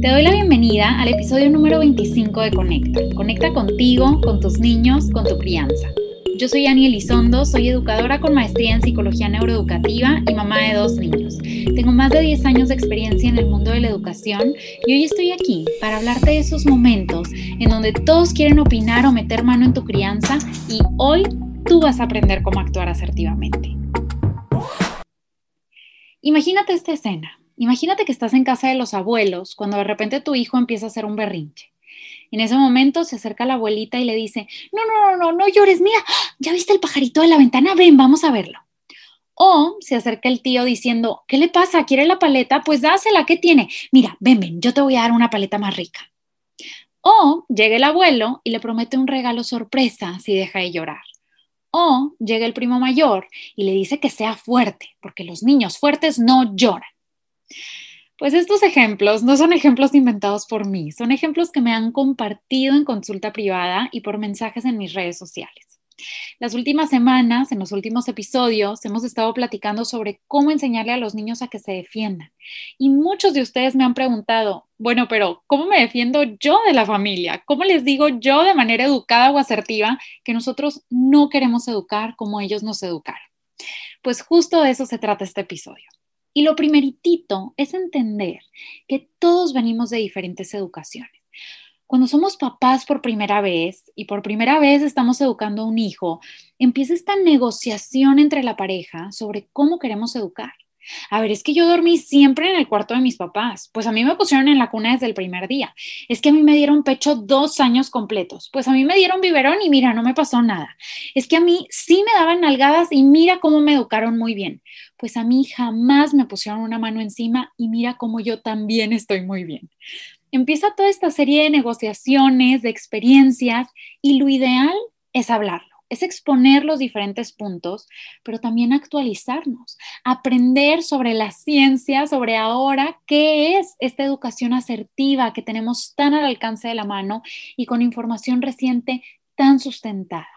Te doy la bienvenida al episodio número 25 de Conecta. Conecta contigo, con tus niños, con tu crianza. Yo soy Ani Elizondo, soy educadora con maestría en psicología neuroeducativa y mamá de dos niños. Tengo más de 10 años de experiencia en el mundo de la educación y hoy estoy aquí para hablarte de esos momentos en donde todos quieren opinar o meter mano en tu crianza y hoy tú vas a aprender cómo actuar asertivamente. Imagínate esta escena. Imagínate que estás en casa de los abuelos cuando de repente tu hijo empieza a hacer un berrinche. En ese momento se acerca la abuelita y le dice, no, no, no, no, no llores, mira, ¿ya viste el pajarito de la ventana? Ven, vamos a verlo. O se acerca el tío diciendo, ¿qué le pasa? ¿Quiere la paleta? Pues dásela, ¿qué tiene? Mira, ven, ven, yo te voy a dar una paleta más rica. O llega el abuelo y le promete un regalo sorpresa si deja de llorar. O llega el primo mayor y le dice que sea fuerte, porque los niños fuertes no lloran. Pues estos ejemplos no son ejemplos inventados por mí, son ejemplos que me han compartido en consulta privada y por mensajes en mis redes sociales. Las últimas semanas, en los últimos episodios, hemos estado platicando sobre cómo enseñarle a los niños a que se defiendan. Y muchos de ustedes me han preguntado, bueno, pero ¿cómo me defiendo yo de la familia? ¿Cómo les digo yo de manera educada o asertiva que nosotros no queremos educar como ellos nos educaron? Pues justo de eso se trata este episodio. Y lo primeritito es entender que todos venimos de diferentes educaciones. Cuando somos papás por primera vez y por primera vez estamos educando a un hijo, empieza esta negociación entre la pareja sobre cómo queremos educar. A ver, es que yo dormí siempre en el cuarto de mis papás. Pues a mí me pusieron en la cuna desde el primer día. Es que a mí me dieron pecho dos años completos. Pues a mí me dieron biberón y mira, no me pasó nada. Es que a mí sí me daban nalgadas y mira cómo me educaron muy bien. Pues a mí jamás me pusieron una mano encima y mira cómo yo también estoy muy bien. Empieza toda esta serie de negociaciones, de experiencias y lo ideal es hablar es exponer los diferentes puntos, pero también actualizarnos, aprender sobre la ciencia, sobre ahora qué es esta educación asertiva que tenemos tan al alcance de la mano y con información reciente tan sustentada.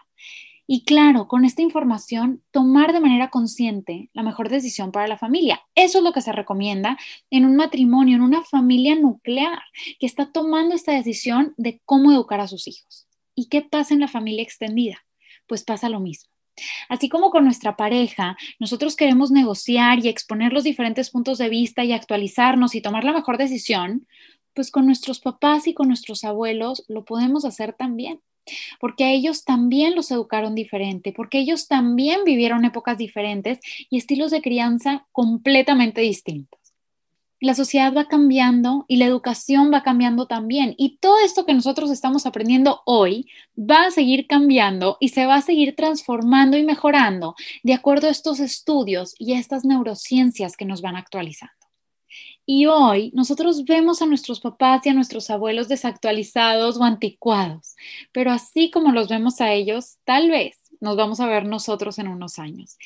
Y claro, con esta información, tomar de manera consciente la mejor decisión para la familia. Eso es lo que se recomienda en un matrimonio, en una familia nuclear que está tomando esta decisión de cómo educar a sus hijos. ¿Y qué pasa en la familia extendida? Pues pasa lo mismo. Así como con nuestra pareja, nosotros queremos negociar y exponer los diferentes puntos de vista y actualizarnos y tomar la mejor decisión, pues con nuestros papás y con nuestros abuelos lo podemos hacer también, porque a ellos también los educaron diferente, porque ellos también vivieron épocas diferentes y estilos de crianza completamente distintos la sociedad va cambiando y la educación va cambiando también. Y todo esto que nosotros estamos aprendiendo hoy va a seguir cambiando y se va a seguir transformando y mejorando de acuerdo a estos estudios y a estas neurociencias que nos van actualizando. Y hoy nosotros vemos a nuestros papás y a nuestros abuelos desactualizados o anticuados, pero así como los vemos a ellos, tal vez nos vamos a ver nosotros en unos años.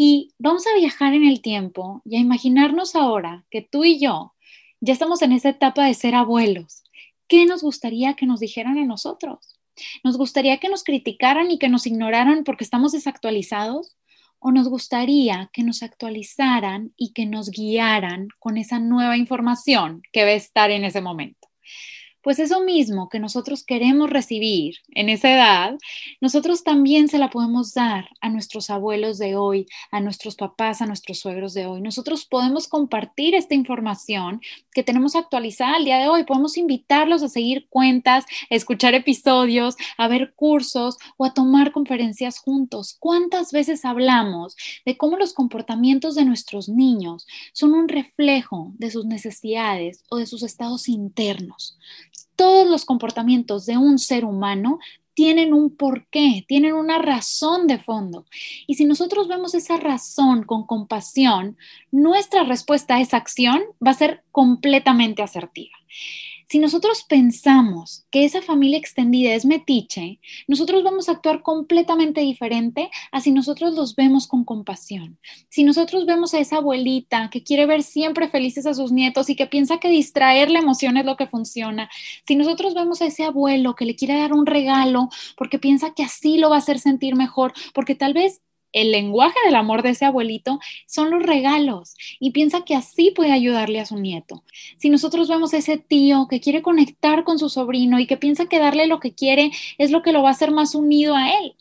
Y vamos a viajar en el tiempo y a imaginarnos ahora que tú y yo ya estamos en esa etapa de ser abuelos. ¿Qué nos gustaría que nos dijeran a nosotros? ¿Nos gustaría que nos criticaran y que nos ignoraran porque estamos desactualizados? ¿O nos gustaría que nos actualizaran y que nos guiaran con esa nueva información que va a estar en ese momento? Pues eso mismo que nosotros queremos recibir en esa edad, nosotros también se la podemos dar a nuestros abuelos de hoy, a nuestros papás, a nuestros suegros de hoy. Nosotros podemos compartir esta información que tenemos actualizada al día de hoy. Podemos invitarlos a seguir cuentas, a escuchar episodios, a ver cursos o a tomar conferencias juntos. ¿Cuántas veces hablamos de cómo los comportamientos de nuestros niños son un reflejo de sus necesidades o de sus estados internos? Todos los comportamientos de un ser humano tienen un porqué, tienen una razón de fondo. Y si nosotros vemos esa razón con compasión, nuestra respuesta a esa acción va a ser completamente asertiva. Si nosotros pensamos que esa familia extendida es metiche, nosotros vamos a actuar completamente diferente a si nosotros los vemos con compasión. Si nosotros vemos a esa abuelita que quiere ver siempre felices a sus nietos y que piensa que distraer la emoción es lo que funciona, si nosotros vemos a ese abuelo que le quiere dar un regalo porque piensa que así lo va a hacer sentir mejor, porque tal vez el lenguaje del amor de ese abuelito son los regalos y piensa que así puede ayudarle a su nieto. Si nosotros vemos a ese tío que quiere conectar con su sobrino y que piensa que darle lo que quiere es lo que lo va a hacer más unido a él,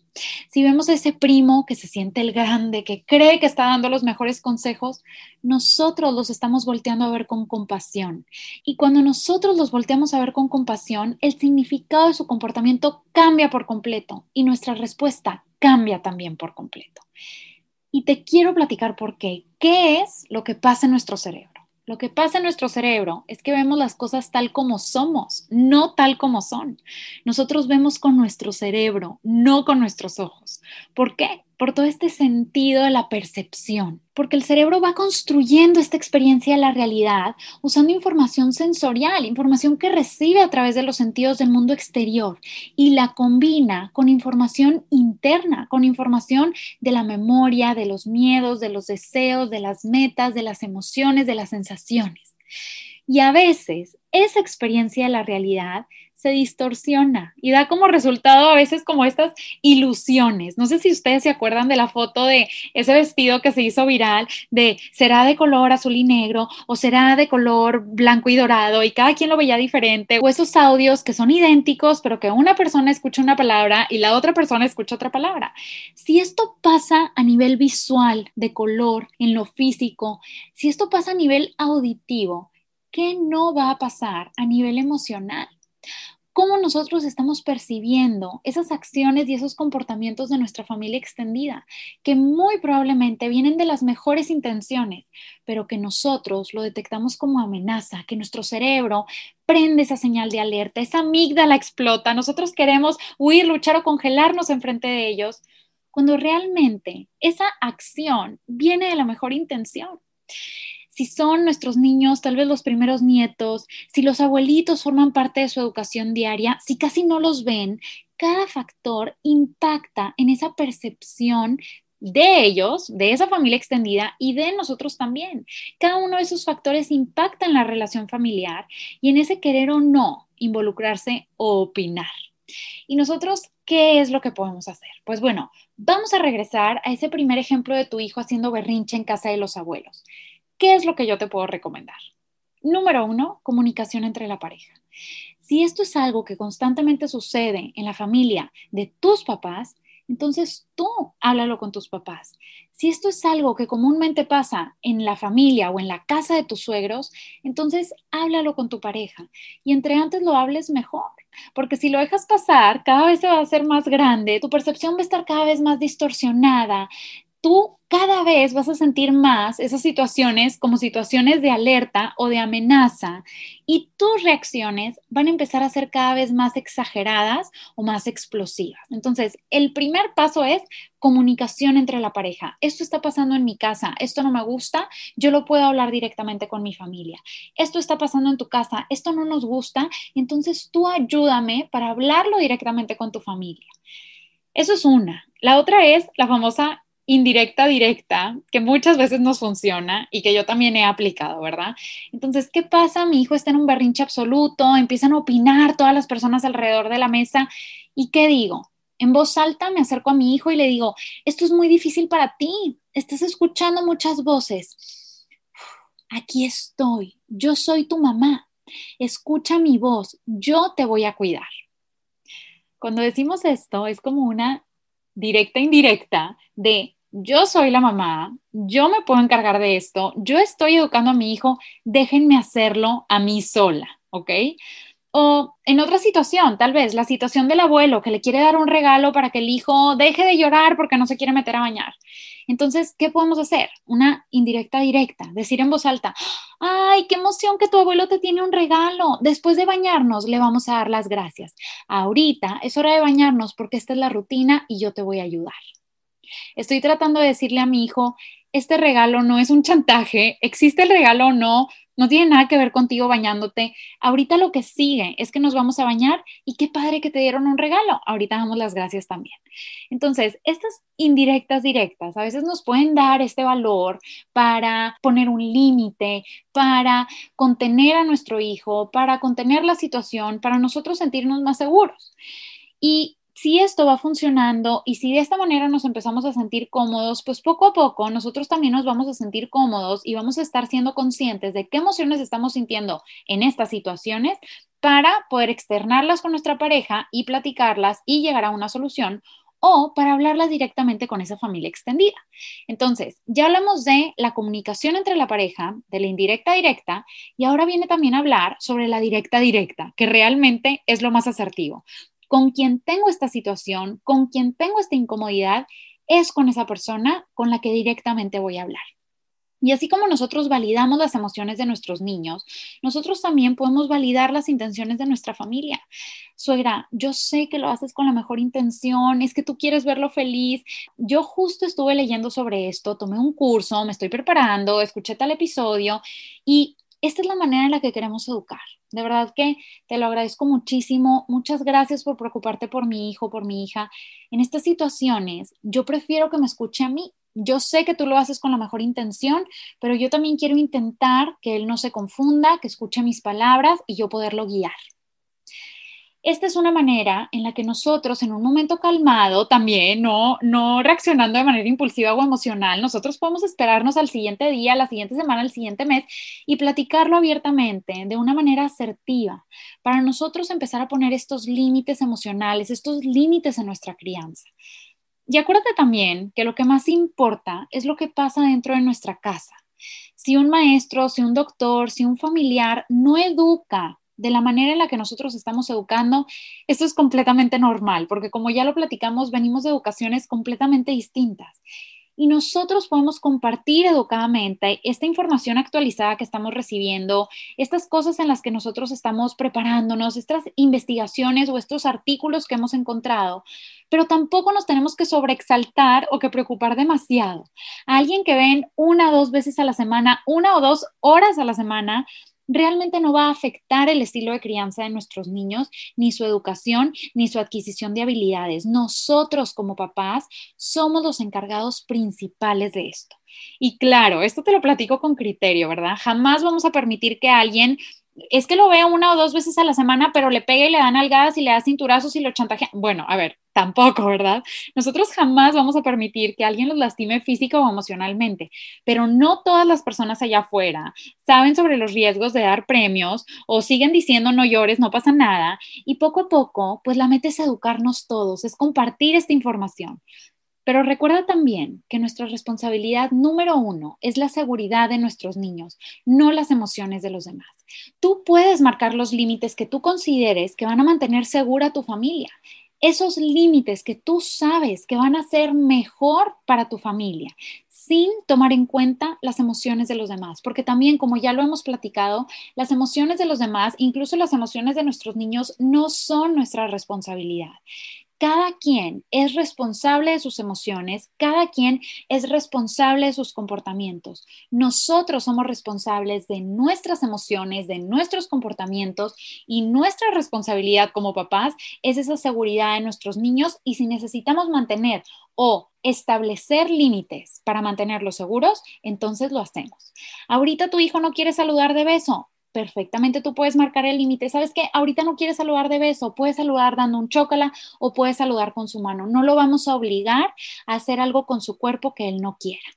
si vemos a ese primo que se siente el grande, que cree que está dando los mejores consejos, nosotros los estamos volteando a ver con compasión. Y cuando nosotros los volteamos a ver con compasión, el significado de su comportamiento cambia por completo y nuestra respuesta cambia también por completo. Y te quiero platicar por qué. ¿Qué es lo que pasa en nuestro cerebro? Lo que pasa en nuestro cerebro es que vemos las cosas tal como somos, no tal como son. Nosotros vemos con nuestro cerebro, no con nuestros ojos. ¿Por qué? Por todo este sentido de la percepción. Porque el cerebro va construyendo esta experiencia de la realidad usando información sensorial, información que recibe a través de los sentidos del mundo exterior y la combina con información interna, con información de la memoria, de los miedos, de los deseos, de las metas, de las emociones, de las sensaciones. Y a veces esa experiencia de la realidad se distorsiona y da como resultado a veces como estas ilusiones. No sé si ustedes se acuerdan de la foto de ese vestido que se hizo viral de será de color azul y negro o será de color blanco y dorado y cada quien lo veía diferente o esos audios que son idénticos pero que una persona escucha una palabra y la otra persona escucha otra palabra. Si esto pasa a nivel visual, de color, en lo físico, si esto pasa a nivel auditivo, ¿qué no va a pasar a nivel emocional? Cómo nosotros estamos percibiendo esas acciones y esos comportamientos de nuestra familia extendida, que muy probablemente vienen de las mejores intenciones, pero que nosotros lo detectamos como amenaza, que nuestro cerebro prende esa señal de alerta, esa amígdala explota, nosotros queremos huir, luchar o congelarnos enfrente de ellos, cuando realmente esa acción viene de la mejor intención si son nuestros niños, tal vez los primeros nietos, si los abuelitos forman parte de su educación diaria, si casi no los ven, cada factor impacta en esa percepción de ellos, de esa familia extendida y de nosotros también. Cada uno de esos factores impacta en la relación familiar y en ese querer o no involucrarse o opinar. ¿Y nosotros qué es lo que podemos hacer? Pues bueno, vamos a regresar a ese primer ejemplo de tu hijo haciendo berrinche en casa de los abuelos. ¿Qué es lo que yo te puedo recomendar? Número uno, comunicación entre la pareja. Si esto es algo que constantemente sucede en la familia de tus papás, entonces tú háblalo con tus papás. Si esto es algo que comúnmente pasa en la familia o en la casa de tus suegros, entonces háblalo con tu pareja. Y entre antes lo hables mejor, porque si lo dejas pasar, cada vez se va a hacer más grande, tu percepción va a estar cada vez más distorsionada, tú cada vez vas a sentir más esas situaciones como situaciones de alerta o de amenaza y tus reacciones van a empezar a ser cada vez más exageradas o más explosivas. Entonces, el primer paso es comunicación entre la pareja. Esto está pasando en mi casa, esto no me gusta, yo lo puedo hablar directamente con mi familia. Esto está pasando en tu casa, esto no nos gusta, entonces tú ayúdame para hablarlo directamente con tu familia. Eso es una. La otra es la famosa indirecta, directa, que muchas veces nos funciona y que yo también he aplicado, ¿verdad? Entonces, ¿qué pasa? Mi hijo está en un berrinche absoluto, empiezan a opinar todas las personas alrededor de la mesa y ¿qué digo? En voz alta me acerco a mi hijo y le digo, esto es muy difícil para ti, estás escuchando muchas voces. Aquí estoy, yo soy tu mamá, escucha mi voz, yo te voy a cuidar. Cuando decimos esto, es como una directa indirecta de yo soy la mamá, yo me puedo encargar de esto, yo estoy educando a mi hijo, déjenme hacerlo a mí sola, ¿ok? O en otra situación, tal vez la situación del abuelo que le quiere dar un regalo para que el hijo deje de llorar porque no se quiere meter a bañar. Entonces, ¿qué podemos hacer? Una indirecta directa, decir en voz alta, ay, qué emoción que tu abuelo te tiene un regalo. Después de bañarnos, le vamos a dar las gracias. Ahorita es hora de bañarnos porque esta es la rutina y yo te voy a ayudar. Estoy tratando de decirle a mi hijo, este regalo no es un chantaje, existe el regalo o no, no tiene nada que ver contigo bañándote. Ahorita lo que sigue es que nos vamos a bañar y qué padre que te dieron un regalo. Ahorita damos las gracias también. Entonces, estas indirectas directas a veces nos pueden dar este valor para poner un límite, para contener a nuestro hijo, para contener la situación, para nosotros sentirnos más seguros. Y si esto va funcionando y si de esta manera nos empezamos a sentir cómodos, pues poco a poco nosotros también nos vamos a sentir cómodos y vamos a estar siendo conscientes de qué emociones estamos sintiendo en estas situaciones para poder externarlas con nuestra pareja y platicarlas y llegar a una solución o para hablarlas directamente con esa familia extendida. Entonces, ya hablamos de la comunicación entre la pareja, de la indirecta directa, y ahora viene también a hablar sobre la directa directa, que realmente es lo más asertivo con quien tengo esta situación, con quien tengo esta incomodidad, es con esa persona con la que directamente voy a hablar. Y así como nosotros validamos las emociones de nuestros niños, nosotros también podemos validar las intenciones de nuestra familia. Suegra, yo sé que lo haces con la mejor intención, es que tú quieres verlo feliz. Yo justo estuve leyendo sobre esto, tomé un curso, me estoy preparando, escuché tal episodio y esta es la manera en la que queremos educar. De verdad que te lo agradezco muchísimo. Muchas gracias por preocuparte por mi hijo, por mi hija. En estas situaciones, yo prefiero que me escuche a mí. Yo sé que tú lo haces con la mejor intención, pero yo también quiero intentar que él no se confunda, que escuche mis palabras y yo poderlo guiar. Esta es una manera en la que nosotros en un momento calmado, también no, no reaccionando de manera impulsiva o emocional, nosotros podemos esperarnos al siguiente día, la siguiente semana, al siguiente mes y platicarlo abiertamente, de una manera asertiva, para nosotros empezar a poner estos límites emocionales, estos límites en nuestra crianza. Y acuérdate también que lo que más importa es lo que pasa dentro de nuestra casa. Si un maestro, si un doctor, si un familiar no educa de la manera en la que nosotros estamos educando, esto es completamente normal, porque como ya lo platicamos, venimos de educaciones completamente distintas. Y nosotros podemos compartir educadamente esta información actualizada que estamos recibiendo, estas cosas en las que nosotros estamos preparándonos, estas investigaciones o estos artículos que hemos encontrado, pero tampoco nos tenemos que sobreexaltar o que preocupar demasiado. alguien que ven una o dos veces a la semana, una o dos horas a la semana, realmente no va a afectar el estilo de crianza de nuestros niños, ni su educación, ni su adquisición de habilidades. Nosotros como papás somos los encargados principales de esto. Y claro, esto te lo platico con criterio, ¿verdad? Jamás vamos a permitir que alguien es que lo vea una o dos veces a la semana, pero le pega y le dan algadas y le da cinturazos y lo chantajea. Bueno, a ver, tampoco, ¿verdad? Nosotros jamás vamos a permitir que alguien los lastime física o emocionalmente, pero no todas las personas allá afuera saben sobre los riesgos de dar premios o siguen diciendo no llores, no pasa nada. Y poco a poco, pues la meta es educarnos todos, es compartir esta información. Pero recuerda también que nuestra responsabilidad número uno es la seguridad de nuestros niños, no las emociones de los demás. Tú puedes marcar los límites que tú consideres que van a mantener segura a tu familia. Esos límites que tú sabes que van a ser mejor para tu familia, sin tomar en cuenta las emociones de los demás, porque también, como ya lo hemos platicado, las emociones de los demás, incluso las emociones de nuestros niños, no son nuestra responsabilidad cada quien es responsable de sus emociones, cada quien es responsable de sus comportamientos. Nosotros somos responsables de nuestras emociones, de nuestros comportamientos y nuestra responsabilidad como papás es esa seguridad de nuestros niños y si necesitamos mantener o establecer límites para mantenerlos seguros, entonces lo hacemos. Ahorita tu hijo no quiere saludar de beso, perfectamente tú puedes marcar el límite. ¿Sabes qué? Ahorita no quieres saludar de beso, puedes saludar dando un chócala o puedes saludar con su mano. No lo vamos a obligar a hacer algo con su cuerpo que él no quiera.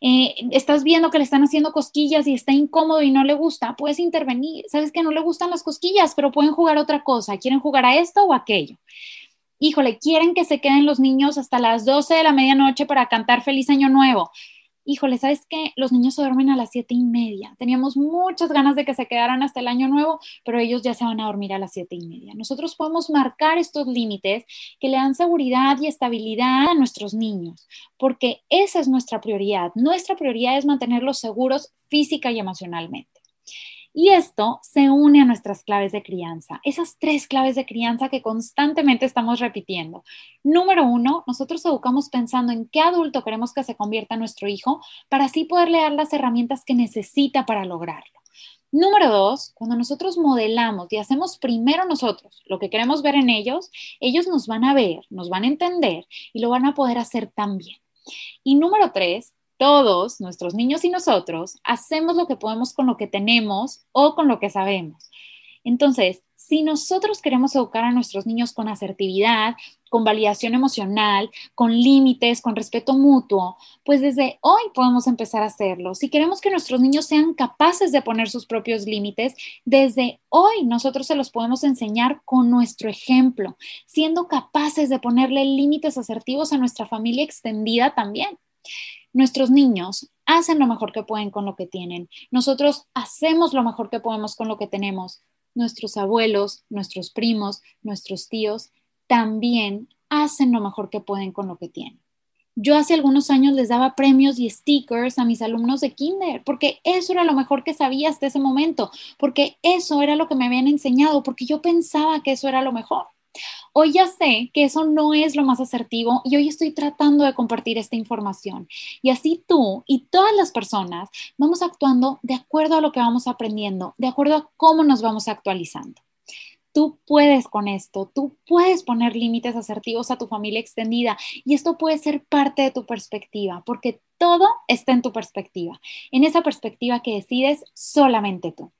Eh, estás viendo que le están haciendo cosquillas y está incómodo y no le gusta, puedes intervenir. Sabes que no le gustan las cosquillas, pero pueden jugar otra cosa. ¿Quieren jugar a esto o aquello? Híjole, quieren que se queden los niños hasta las 12 de la medianoche para cantar Feliz Año Nuevo híjole, ¿sabes qué? Los niños se duermen a las siete y media. Teníamos muchas ganas de que se quedaran hasta el año nuevo, pero ellos ya se van a dormir a las siete y media. Nosotros podemos marcar estos límites que le dan seguridad y estabilidad a nuestros niños, porque esa es nuestra prioridad. Nuestra prioridad es mantenerlos seguros física y emocionalmente. Y esto se une a nuestras claves de crianza, esas tres claves de crianza que constantemente estamos repitiendo. Número uno, nosotros educamos pensando en qué adulto queremos que se convierta nuestro hijo para así poderle dar las herramientas que necesita para lograrlo. Número dos, cuando nosotros modelamos y hacemos primero nosotros lo que queremos ver en ellos, ellos nos van a ver, nos van a entender y lo van a poder hacer también. Y número tres, todos, nuestros niños y nosotros, hacemos lo que podemos con lo que tenemos o con lo que sabemos. Entonces, Si nosotros queremos educar a nuestros niños con asertividad, con validación emocional, con límites, con respeto mutuo, pues desde hoy podemos empezar a hacerlo. Si queremos que nuestros niños sean capaces de poner sus propios límites, desde hoy nosotros se los podemos enseñar con nuestro ejemplo, siendo capaces de ponerle límites asertivos a nuestra familia extendida también. Nuestros niños hacen lo mejor que pueden con lo que tienen. Nosotros hacemos lo mejor que podemos con lo que tenemos. Nuestros abuelos, nuestros primos, nuestros tíos también hacen lo mejor que pueden con lo que tienen. Yo hace algunos años les daba premios y stickers a mis alumnos de kinder, porque eso era lo mejor que sabía hasta ese momento, porque eso era lo que me habían enseñado, porque yo pensaba que eso era lo mejor. Hoy ya sé que eso no es lo más asertivo y hoy estoy tratando de compartir esta información. Y así tú y todas las personas vamos actuando de acuerdo a lo que vamos aprendiendo, de acuerdo a cómo nos vamos actualizando. Tú puedes con esto, tú puedes poner límites asertivos a tu familia extendida y esto puede ser parte de tu perspectiva, porque todo está en tu perspectiva, en esa perspectiva que decides solamente tú.